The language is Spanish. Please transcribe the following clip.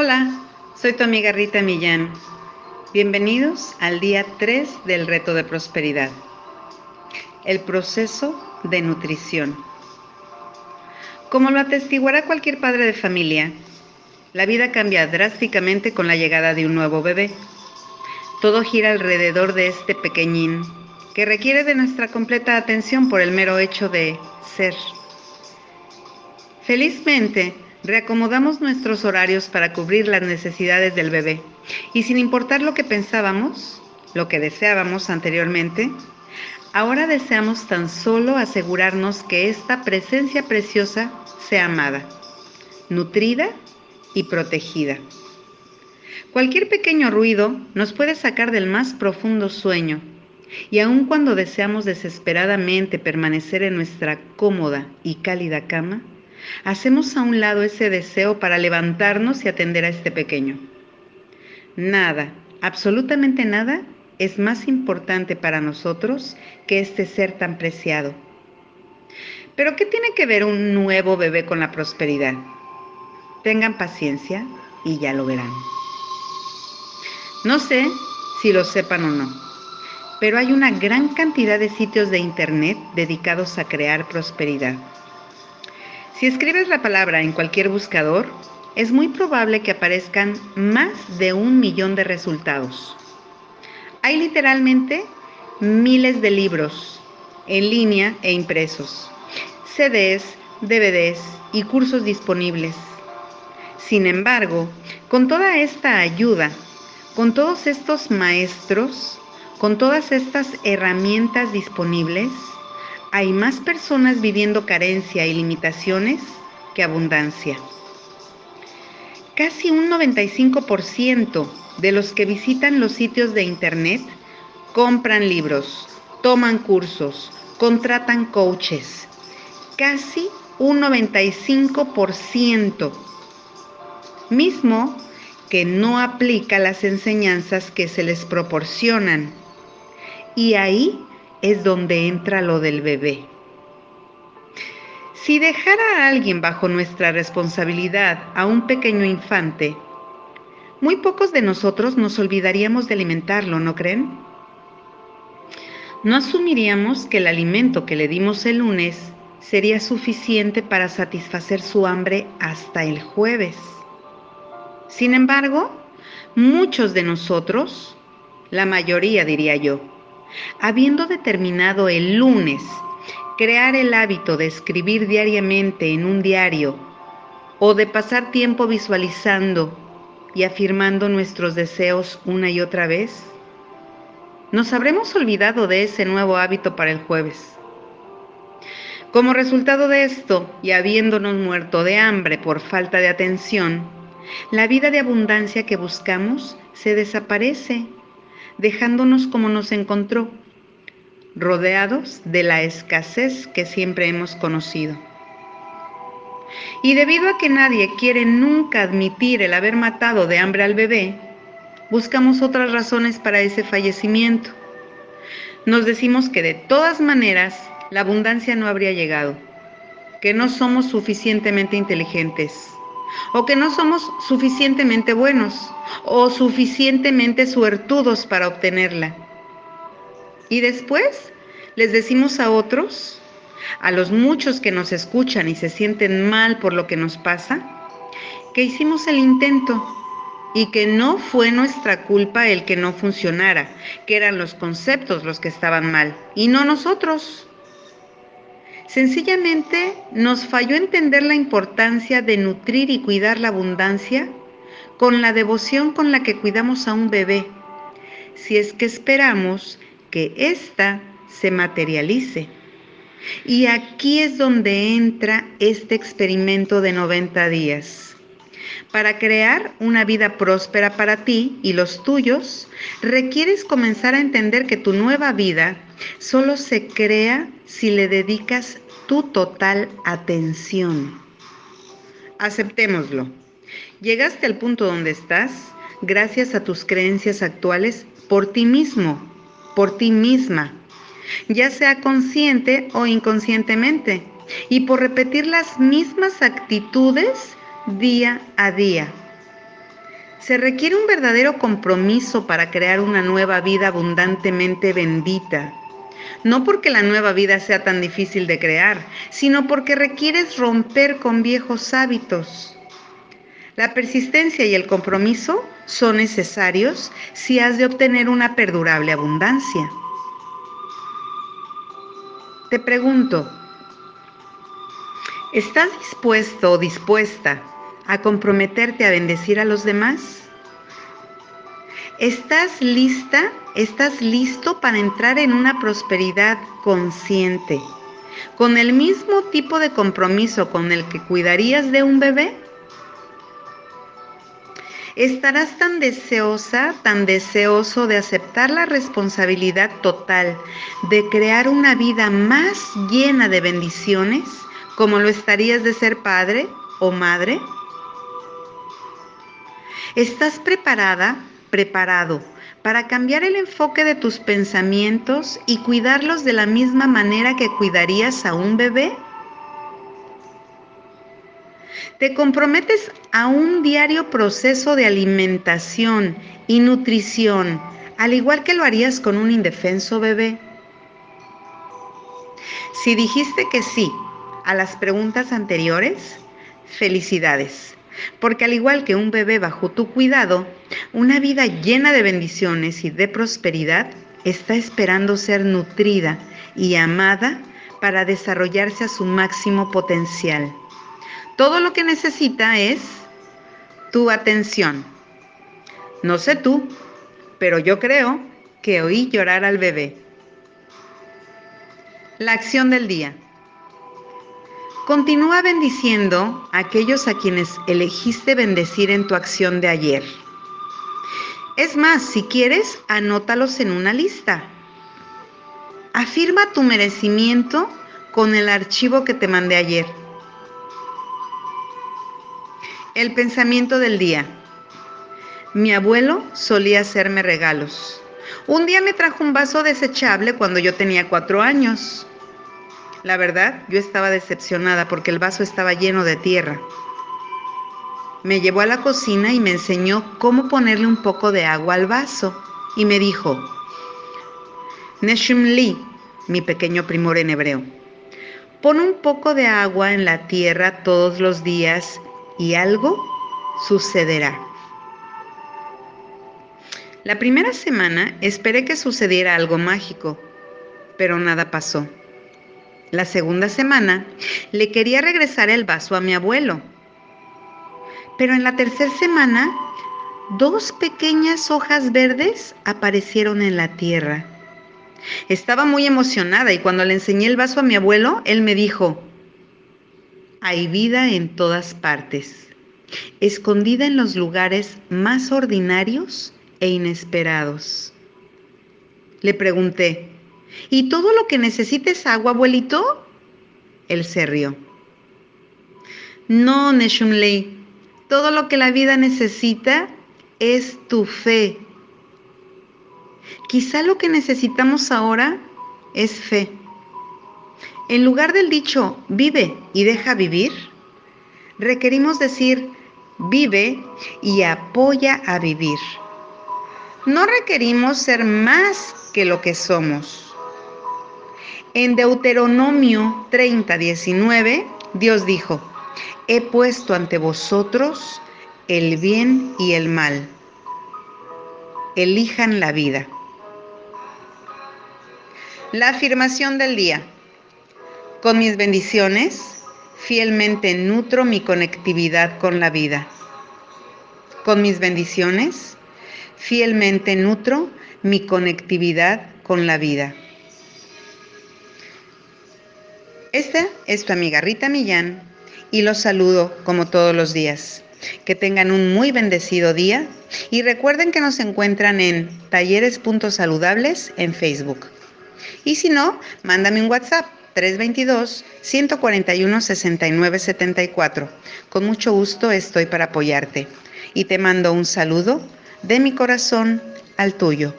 Hola, soy tu amiga Rita Millán. Bienvenidos al día 3 del reto de prosperidad. El proceso de nutrición. Como lo atestiguará cualquier padre de familia, la vida cambia drásticamente con la llegada de un nuevo bebé. Todo gira alrededor de este pequeñín que requiere de nuestra completa atención por el mero hecho de ser. Felizmente, reacomodamos nuestros horarios para cubrir las necesidades del bebé y sin importar lo que pensábamos, lo que deseábamos anteriormente, ahora deseamos tan solo asegurarnos que esta presencia preciosa sea amada, nutrida y protegida. Cualquier pequeño ruido nos puede sacar del más profundo sueño y aun cuando deseamos desesperadamente permanecer en nuestra cómoda y cálida cama, hacemos a un lado ese deseo para levantarnos y atender a este pequeño. Nada, absolutamente nada, es más importante para nosotros que este ser tan preciado. Pero ¿qué tiene que ver un nuevo bebé con la prosperidad? Tengan paciencia y ya lo verán. No sé si lo sepan o no, pero hay una gran cantidad de sitios de Internet dedicados a crear prosperidad. Si escribes la palabra en cualquier buscador, es muy probable que aparezcan más de un millón de resultados. Hay literalmente miles de libros en línea e impresos, CDs, DVDs y cursos disponibles. Sin embargo, con toda esta ayuda, con todos estos maestros, con todas estas herramientas disponibles, hay más personas viviendo carencia y limitaciones que abundancia. Casi un 95% de los que visitan los sitios de Internet compran libros, toman cursos, contratan coaches. Casi un 95%. Mismo que no aplica las enseñanzas que se les proporcionan. Y ahí es donde entra lo del bebé. Si dejara a alguien bajo nuestra responsabilidad, a un pequeño infante, muy pocos de nosotros nos olvidaríamos de alimentarlo, ¿no creen? No asumiríamos que el alimento que le dimos el lunes sería suficiente para satisfacer su hambre hasta el jueves. Sin embargo, muchos de nosotros, la mayoría diría yo, Habiendo determinado el lunes crear el hábito de escribir diariamente en un diario o de pasar tiempo visualizando y afirmando nuestros deseos una y otra vez, nos habremos olvidado de ese nuevo hábito para el jueves. Como resultado de esto, y habiéndonos muerto de hambre por falta de atención, la vida de abundancia que buscamos se desaparece dejándonos como nos encontró, rodeados de la escasez que siempre hemos conocido. Y debido a que nadie quiere nunca admitir el haber matado de hambre al bebé, buscamos otras razones para ese fallecimiento. Nos decimos que de todas maneras la abundancia no habría llegado, que no somos suficientemente inteligentes, o que no somos suficientemente buenos o suficientemente suertudos para obtenerla. Y después les decimos a otros, a los muchos que nos escuchan y se sienten mal por lo que nos pasa, que hicimos el intento y que no fue nuestra culpa el que no funcionara, que eran los conceptos los que estaban mal y no nosotros. Sencillamente nos falló entender la importancia de nutrir y cuidar la abundancia con la devoción con la que cuidamos a un bebé, si es que esperamos que ésta se materialice. Y aquí es donde entra este experimento de 90 días. Para crear una vida próspera para ti y los tuyos, requieres comenzar a entender que tu nueva vida solo se crea si le dedicas tu total atención. Aceptémoslo. Llegaste al punto donde estás gracias a tus creencias actuales por ti mismo, por ti misma, ya sea consciente o inconscientemente, y por repetir las mismas actitudes día a día. Se requiere un verdadero compromiso para crear una nueva vida abundantemente bendita. No porque la nueva vida sea tan difícil de crear, sino porque requieres romper con viejos hábitos. La persistencia y el compromiso son necesarios si has de obtener una perdurable abundancia. Te pregunto, ¿estás dispuesto o dispuesta a comprometerte a bendecir a los demás? ¿Estás lista? ¿Estás listo para entrar en una prosperidad consciente? ¿Con el mismo tipo de compromiso con el que cuidarías de un bebé? estarás tan deseosa, tan deseoso de aceptar la responsabilidad total de crear una vida más llena de bendiciones como lo estarías de ser padre o madre? ¿Estás preparada, preparado para cambiar el enfoque de tus pensamientos y cuidarlos de la misma manera que cuidarías a un bebé? Te comprometes a un diario proceso de alimentación y nutrición, al igual que lo harías con un indefenso bebé. Si dijiste que sí a las preguntas anteriores, felicidades, porque al igual que un bebé bajo tu cuidado, una vida llena de bendiciones y de prosperidad está esperando ser nutrida y amada para desarrollarse a su máximo potencial. Todo lo que necesita es tu atención. No sé tú, pero yo creo que oí llorar al bebé. La acción del día. Continúa bendiciendo a aquellos a quienes elegiste bendecir en tu acción de ayer. Es más, si quieres, anótalos en una lista. Afirma tu merecimiento con el archivo que te mandé ayer. El pensamiento del día. Mi abuelo solía hacerme regalos. Un día me trajo un vaso desechable cuando yo tenía cuatro años. La verdad, yo estaba decepcionada porque el vaso estaba lleno de tierra. Me llevó a la cocina y me enseñó cómo ponerle un poco de agua al vaso y me dijo, Neshim Li, mi pequeño primor en hebreo, pon un poco de agua en la tierra todos los días y algo sucederá. La primera semana esperé que sucediera algo mágico, pero nada pasó. La segunda semana le quería regresar el vaso a mi abuelo. Pero en la tercera semana, dos pequeñas hojas verdes aparecieron en la tierra. Estaba muy emocionada y cuando le enseñé el vaso a mi abuelo, él me dijo, hay vida en todas partes, escondida en los lugares más ordinarios e inesperados. Le pregunté, ¿y todo lo que necesites agua, abuelito? Él se rió. No, Neshumley, todo lo que la vida necesita es tu fe. Quizá lo que necesitamos ahora es fe. En lugar del dicho vive y deja vivir, requerimos decir vive y apoya a vivir. No requerimos ser más que lo que somos. En Deuteronomio 30, 19, Dios dijo, he puesto ante vosotros el bien y el mal. Elijan la vida. La afirmación del día. Con mis bendiciones, fielmente nutro mi conectividad con la vida. Con mis bendiciones, fielmente nutro mi conectividad con la vida. Esta es tu amiga Rita Millán y los saludo como todos los días. Que tengan un muy bendecido día y recuerden que nos encuentran en talleres.saludables en Facebook. Y si no, mándame un WhatsApp 322-141-6974. Con mucho gusto estoy para apoyarte y te mando un saludo de mi corazón al tuyo.